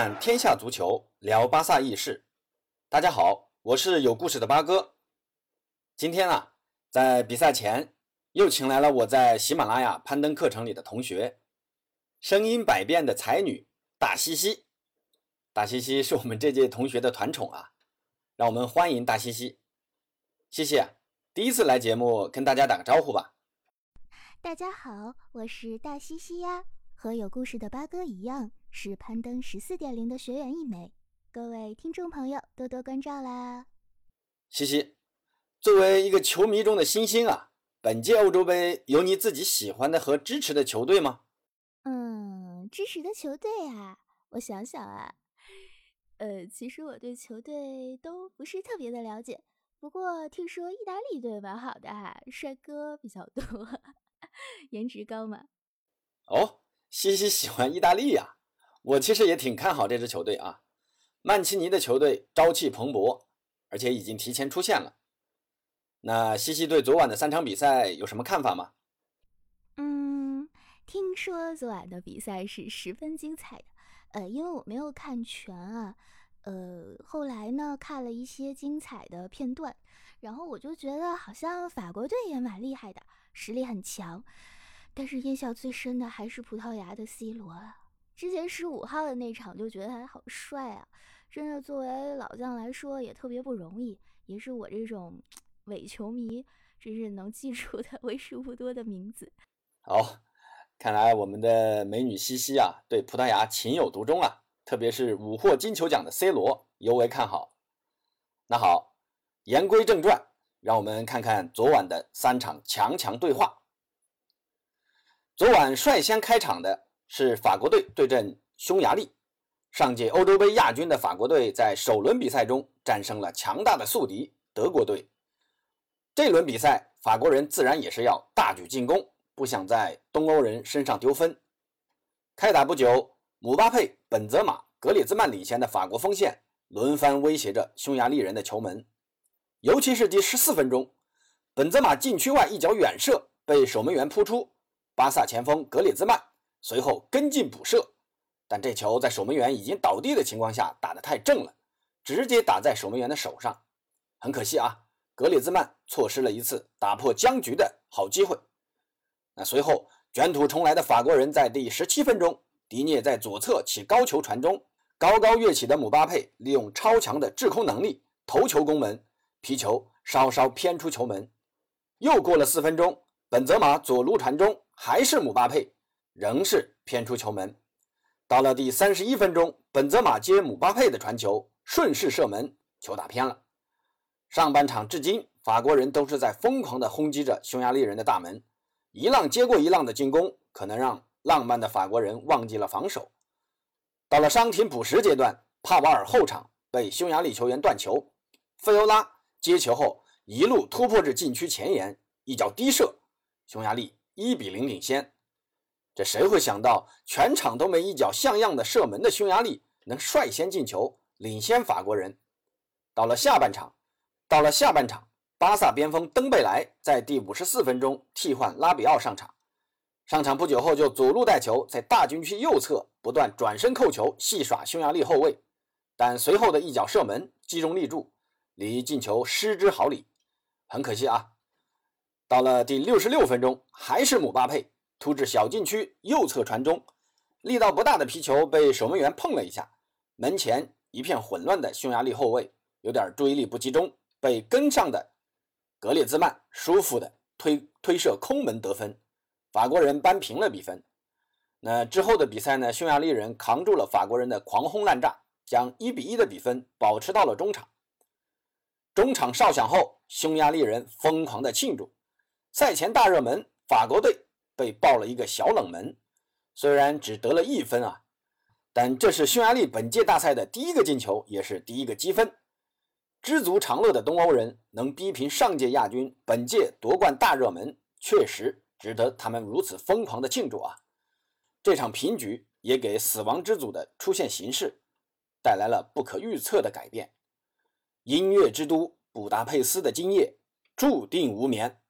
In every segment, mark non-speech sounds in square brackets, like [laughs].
看天下足球，聊巴萨轶事。大家好，我是有故事的八哥。今天啊，在比赛前又请来了我在喜马拉雅攀登课程里的同学，声音百变的才女大西西。大西西是我们这届同学的团宠啊，让我们欢迎大西西。西西，第一次来节目，跟大家打个招呼吧。大家好，我是大西西呀，和有故事的八哥一样。是攀登十四点零的学员一枚，各位听众朋友多多关照啦！西西，作为一个球迷中的新星啊，本届欧洲杯有你自己喜欢的和支持的球队吗？嗯，支持的球队啊，我想想啊，呃，其实我对球队都不是特别的了解，不过听说意大利队蛮好的哈，帅哥比较多，[laughs] 颜值高嘛。哦，西西喜欢意大利呀。我其实也挺看好这支球队啊，曼奇尼的球队朝气蓬勃，而且已经提前出线了。那西西对昨晚的三场比赛有什么看法吗？嗯，听说昨晚的比赛是十分精彩的，呃，因为我没有看全啊，呃，后来呢看了一些精彩的片段，然后我就觉得好像法国队也蛮厉害的，实力很强，但是印象最深的还是葡萄牙的 C 罗啊。之前十五号的那场就觉得他好帅啊！真的，作为老将来说也特别不容易，也是我这种伪球迷真是能记住的为数不多的名字。好，看来我们的美女西西啊，对葡萄牙情有独钟啊，特别是五获金球奖的 C 罗尤为看好。那好，言归正传，让我们看看昨晚的三场强强对话。昨晚率先开场的。是法国队对阵匈牙利。上届欧洲杯亚军的法国队在首轮比赛中战胜了强大的宿敌德国队。这轮比赛，法国人自然也是要大举进攻，不想在东欧人身上丢分。开打不久，姆巴佩、本泽马、格里兹曼领衔的法国锋线轮番威胁着匈牙利人的球门。尤其是第十四分钟，本泽马禁区外一脚远射被守门员扑出，巴萨前锋格里兹曼。随后跟进补射，但这球在守门员已经倒地的情况下打得太正了，直接打在守门员的手上。很可惜啊，格里兹曼错失了一次打破僵局的好机会。那随后卷土重来的法国人在第十七分钟，迪涅在左侧起高球传中，高高跃起的姆巴佩利用超强的制空能力头球攻门，皮球稍稍偏出球门。又过了四分钟，本泽马左路传中，还是姆巴佩。仍是偏出球门。到了第三十一分钟，本泽马接姆巴佩的传球，顺势射门，球打偏了。上半场至今，法国人都是在疯狂地轰击着匈牙利人的大门，一浪接过一浪的进攻，可能让浪漫的法国人忘记了防守。到了伤停补时阶段，帕瓦尔后场被匈牙利球员断球，费欧拉接球后一路突破至禁区前沿，一脚低射，匈牙利一比零领先。这谁会想到，全场都没一脚像样的射门的匈牙利能率先进球，领先法国人。到了下半场，到了下半场，巴萨边锋登贝莱在第五十四分钟替换拉比奥上场。上场不久后就左路带球，在大禁区右侧不断转身扣球，戏耍匈牙利后卫。但随后的一脚射门击中立柱，离进球失之毫厘。很可惜啊！到了第六十六分钟，还是姆巴佩。突至小禁区右侧传中，力道不大的皮球被守门员碰了一下，门前一片混乱的匈牙利后卫有点注意力不集中，被跟上的格列兹曼舒服的推推射空门得分，法国人扳平了比分。那之后的比赛呢？匈牙利人扛住了法国人的狂轰滥炸，将一比一的比分保持到了中场。中场哨响后，匈牙利人疯狂的庆祝，赛前大热门法国队。被爆了一个小冷门，虽然只得了一分啊，但这是匈牙利本届大赛的第一个进球，也是第一个积分。知足常乐的东欧人能逼平上届亚军，本届夺冠大热门，确实值得他们如此疯狂的庆祝啊！这场平局也给死亡之组的出现形势带来了不可预测的改变。音乐之都布达佩斯的今夜注定无眠。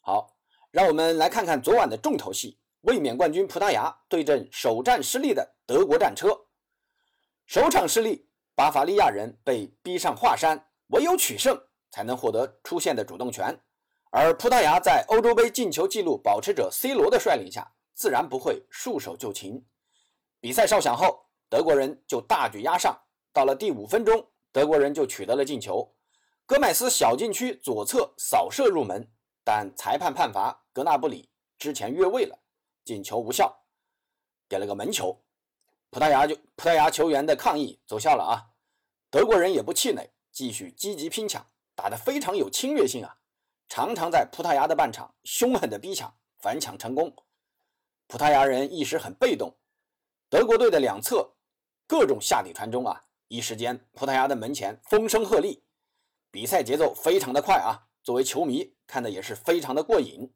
好。让我们来看看昨晚的重头戏：卫冕冠军葡萄牙对阵首战失利的德国战车。首场失利，巴伐利亚人被逼上华山，唯有取胜才能获得出线的主动权。而葡萄牙在欧洲杯进球纪录保持者 C 罗的率领下，自然不会束手就擒。比赛哨响后，德国人就大举压上。到了第五分钟，德国人就取得了进球，戈麦斯小禁区左侧扫射入门，但裁判判罚格纳布里之前越位了，进球无效，给了个门球。葡萄牙就葡萄牙球员的抗议奏效了啊！德国人也不气馁，继续积极拼抢，打得非常有侵略性啊！常常在葡萄牙的半场凶狠的逼抢，反抢成功。葡萄牙人一时很被动，德国队的两侧各种下底传中啊！一时间，葡萄牙的门前风声鹤唳，比赛节奏非常的快啊！作为球迷看的也是非常的过瘾。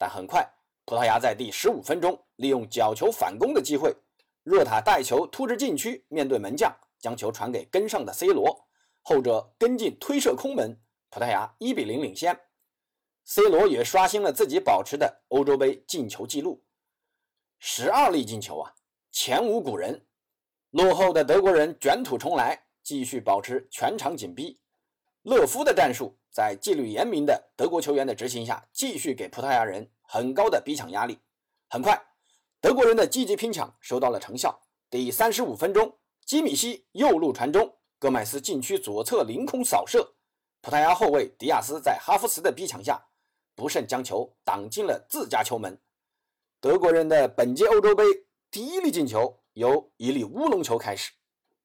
但很快，葡萄牙在第十五分钟利用角球反攻的机会，若塔带球突至禁区，面对门将，将球传给跟上的 C 罗，后者跟进推射空门，葡萄牙一比零领先。C 罗也刷新了自己保持的欧洲杯进球纪录，十二粒进球啊，前无古人。落后的德国人卷土重来，继续保持全场紧逼。勒夫的战术在纪律严明的德国球员的执行下，继续给葡萄牙人很高的逼抢压力。很快，德国人的积极拼抢收到了成效。第三十五分钟，基米希右路传中，戈麦斯禁区左侧凌空扫射，葡萄牙后卫迪亚斯在哈弗茨的逼抢下，不慎将球挡进了自家球门。德国人的本届欧洲杯第一粒进球。由一粒乌龙球开始，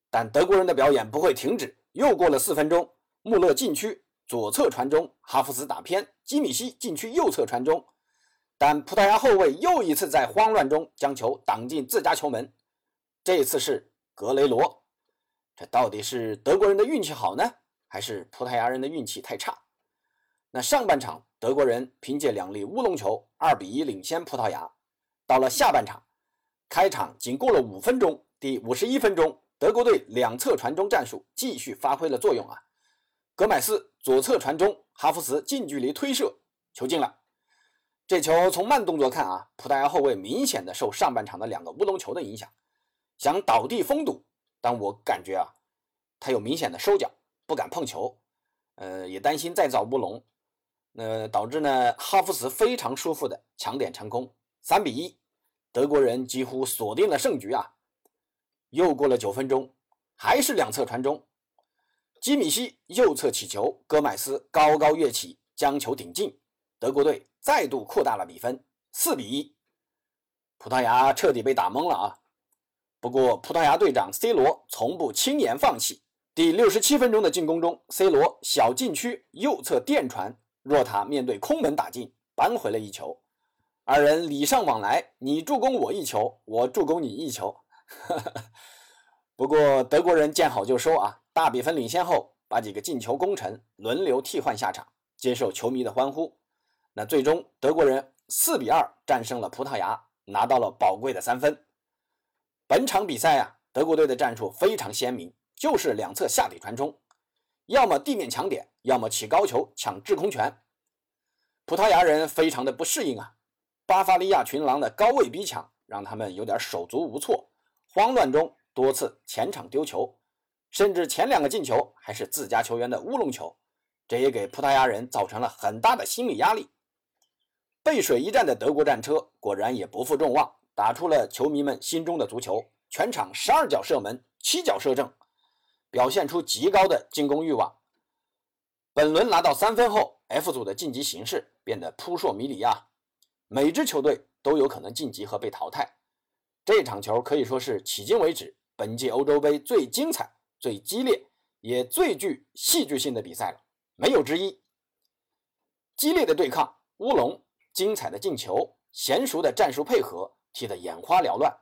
但德国人的表演不会停止。又过了四分钟，穆勒禁区左侧传中，哈弗茨打偏，基米希禁区右侧传中，但葡萄牙后卫又一次在慌乱中将球挡进自家球门。这次是格雷罗。这到底是德国人的运气好呢，还是葡萄牙人的运气太差？那上半场德国人凭借两粒乌龙球，二比一领先葡萄牙。到了下半场。开场仅过了五分钟，第五十一分钟，德国队两侧传中战术继续发挥了作用啊！格麦斯左侧传中，哈弗茨近距离推射，球进了。这球从慢动作看啊，葡萄牙后卫明显的受上半场的两个乌龙球的影响，想倒地封堵，但我感觉啊，他有明显的收脚，不敢碰球，呃，也担心再造乌龙，那导致呢，哈弗茨非常舒服的抢点成功，三比一。德国人几乎锁定了胜局啊！又过了九分钟，还是两侧传中，基米希右侧起球，戈麦斯高高跃起将球顶进，德国队再度扩大了比分，四比一。葡萄牙彻底被打懵了啊！不过葡萄牙队长 C 罗从不轻言放弃。第六十七分钟的进攻中，C 罗小禁区右侧垫传，若塔面对空门打进，扳回了一球。二人礼尚往来，你助攻我一球，我助攻你一球。[laughs] 不过德国人见好就收啊，大比分领先后，把几个进球功臣轮流替换下场，接受球迷的欢呼。那最终德国人四比二战胜了葡萄牙，拿到了宝贵的三分。本场比赛啊，德国队的战术非常鲜明，就是两侧下底传中，要么地面抢点，要么起高球抢制空权。葡萄牙人非常的不适应啊。巴伐利亚群狼的高位逼抢让他们有点手足无措，慌乱中多次前场丢球，甚至前两个进球还是自家球员的乌龙球，这也给葡萄牙人造成了很大的心理压力。背水一战的德国战车果然也不负众望，打出了球迷们心中的足球，全场十二脚射门，七脚射正，表现出极高的进攻欲望。本轮拿到三分后，F 组的晋级形势变得扑朔迷离啊。每支球队都有可能晋级和被淘汰。这场球可以说是迄今为止本届欧洲杯最精彩、最激烈，也最具戏剧性的比赛了，没有之一。激烈的对抗，乌龙，精彩的进球，娴熟的战术配合，踢得眼花缭乱。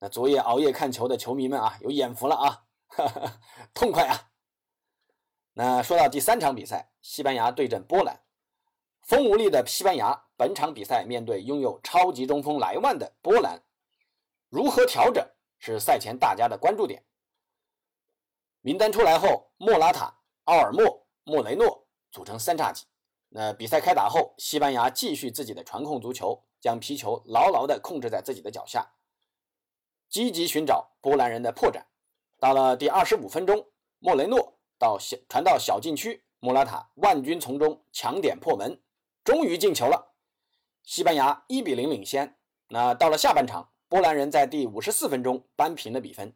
那昨夜熬夜看球的球迷们啊，有眼福了啊，哈 [laughs] 哈痛快啊！那说到第三场比赛，西班牙对阵波兰。风无力的西班牙本场比赛面对拥有超级中锋莱万的波兰，如何调整是赛前大家的关注点。名单出来后，莫拉塔、奥尔莫、莫雷诺组成三叉戟。那比赛开打后，西班牙继续自己的传控足球，将皮球牢牢地控制在自己的脚下，积极寻找波兰人的破绽。到了第二十五分钟，莫雷诺到小传到小禁区，莫拉塔万军从中抢点破门，终于进球了。西班牙一比零领先。那到了下半场，波兰人在第五十四分钟扳平了比分。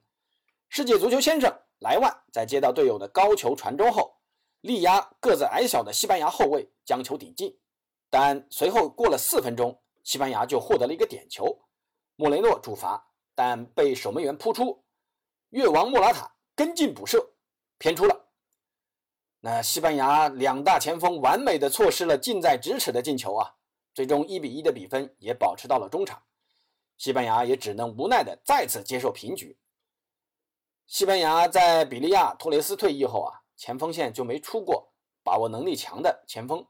世界足球先生莱万在接到队友的高球传中后，力压个子矮小的西班牙后卫将球顶进。但随后过了四分钟，西班牙就获得了一个点球，莫雷诺主罚，但被守门员扑出。越王莫拉塔跟进补射，偏出了。那西班牙两大前锋完美的错失了近在咫尺的进球啊！最终一比一的比分也保持到了中场，西班牙也只能无奈的再次接受平局。西班牙在比利亚托雷斯退役后啊，前锋线就没出过把握能力强的前锋，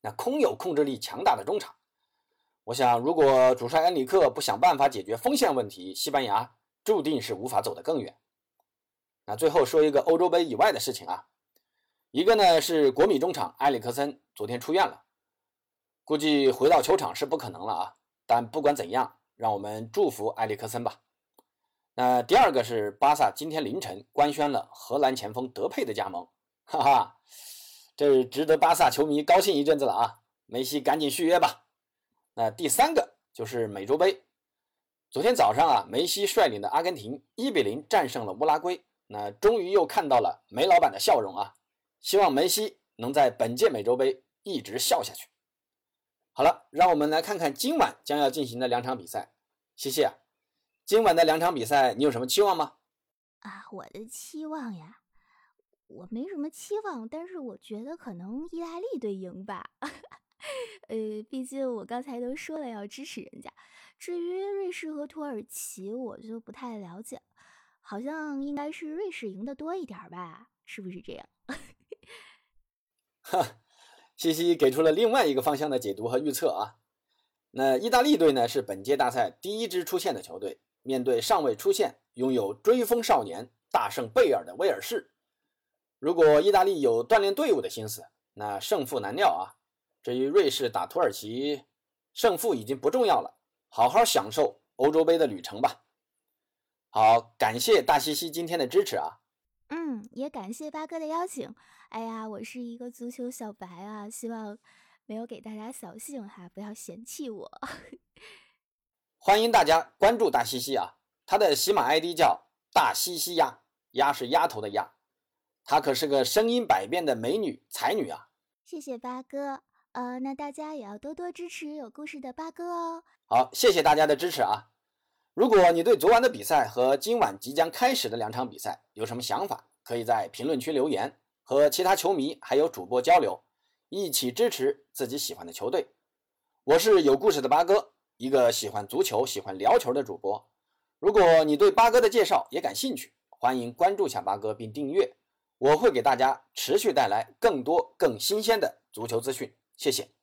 那空有控制力强大的中场。我想，如果主帅恩里克不想办法解决锋线问题，西班牙。注定是无法走得更远。那最后说一个欧洲杯以外的事情啊，一个呢是国米中场埃里克森昨天出院了，估计回到球场是不可能了啊。但不管怎样，让我们祝福埃里克森吧。那第二个是巴萨今天凌晨官宣了荷兰前锋德佩的加盟，哈哈，这值得巴萨球迷高兴一阵子了啊！梅西赶紧续约吧。那第三个就是美洲杯。昨天早上啊，梅西率领的阿根廷一比零战胜了乌拉圭，那终于又看到了梅老板的笑容啊！希望梅西能在本届美洲杯一直笑下去。好了，让我们来看看今晚将要进行的两场比赛。谢谢啊，今晚的两场比赛你有什么期望吗？啊，我的期望呀，我没什么期望，但是我觉得可能意大利队赢吧。[laughs] 呃，毕竟我刚才都说了要支持人家。至于瑞士和土耳其，我就不太了解，好像应该是瑞士赢的多一点吧？是不是这样？哈，西西给出了另外一个方向的解读和预测啊。那意大利队呢，是本届大赛第一支出线的球队，面对尚未出现、拥有追风少年、大圣贝尔的威尔士，如果意大利有锻炼队伍的心思，那胜负难料啊。至于瑞士打土耳其，胜负已经不重要了。好好享受欧洲杯的旅程吧。好，感谢大西西今天的支持啊。嗯，也感谢八哥的邀请。哎呀，我是一个足球小白啊，希望没有给大家扫兴哈，不要嫌弃我。欢迎大家关注大西西啊，他的喜马 ID 叫大西西鸭，鸭是丫头的鸭，她可是个声音百变的美女才女啊。谢谢八哥。呃，那大家也要多多支持有故事的八哥哦。好，谢谢大家的支持啊！如果你对昨晚的比赛和今晚即将开始的两场比赛有什么想法，可以在评论区留言，和其他球迷还有主播交流，一起支持自己喜欢的球队。我是有故事的八哥，一个喜欢足球、喜欢聊球的主播。如果你对八哥的介绍也感兴趣，欢迎关注下八哥并订阅，我会给大家持续带来更多更新鲜的足球资讯。谢谢。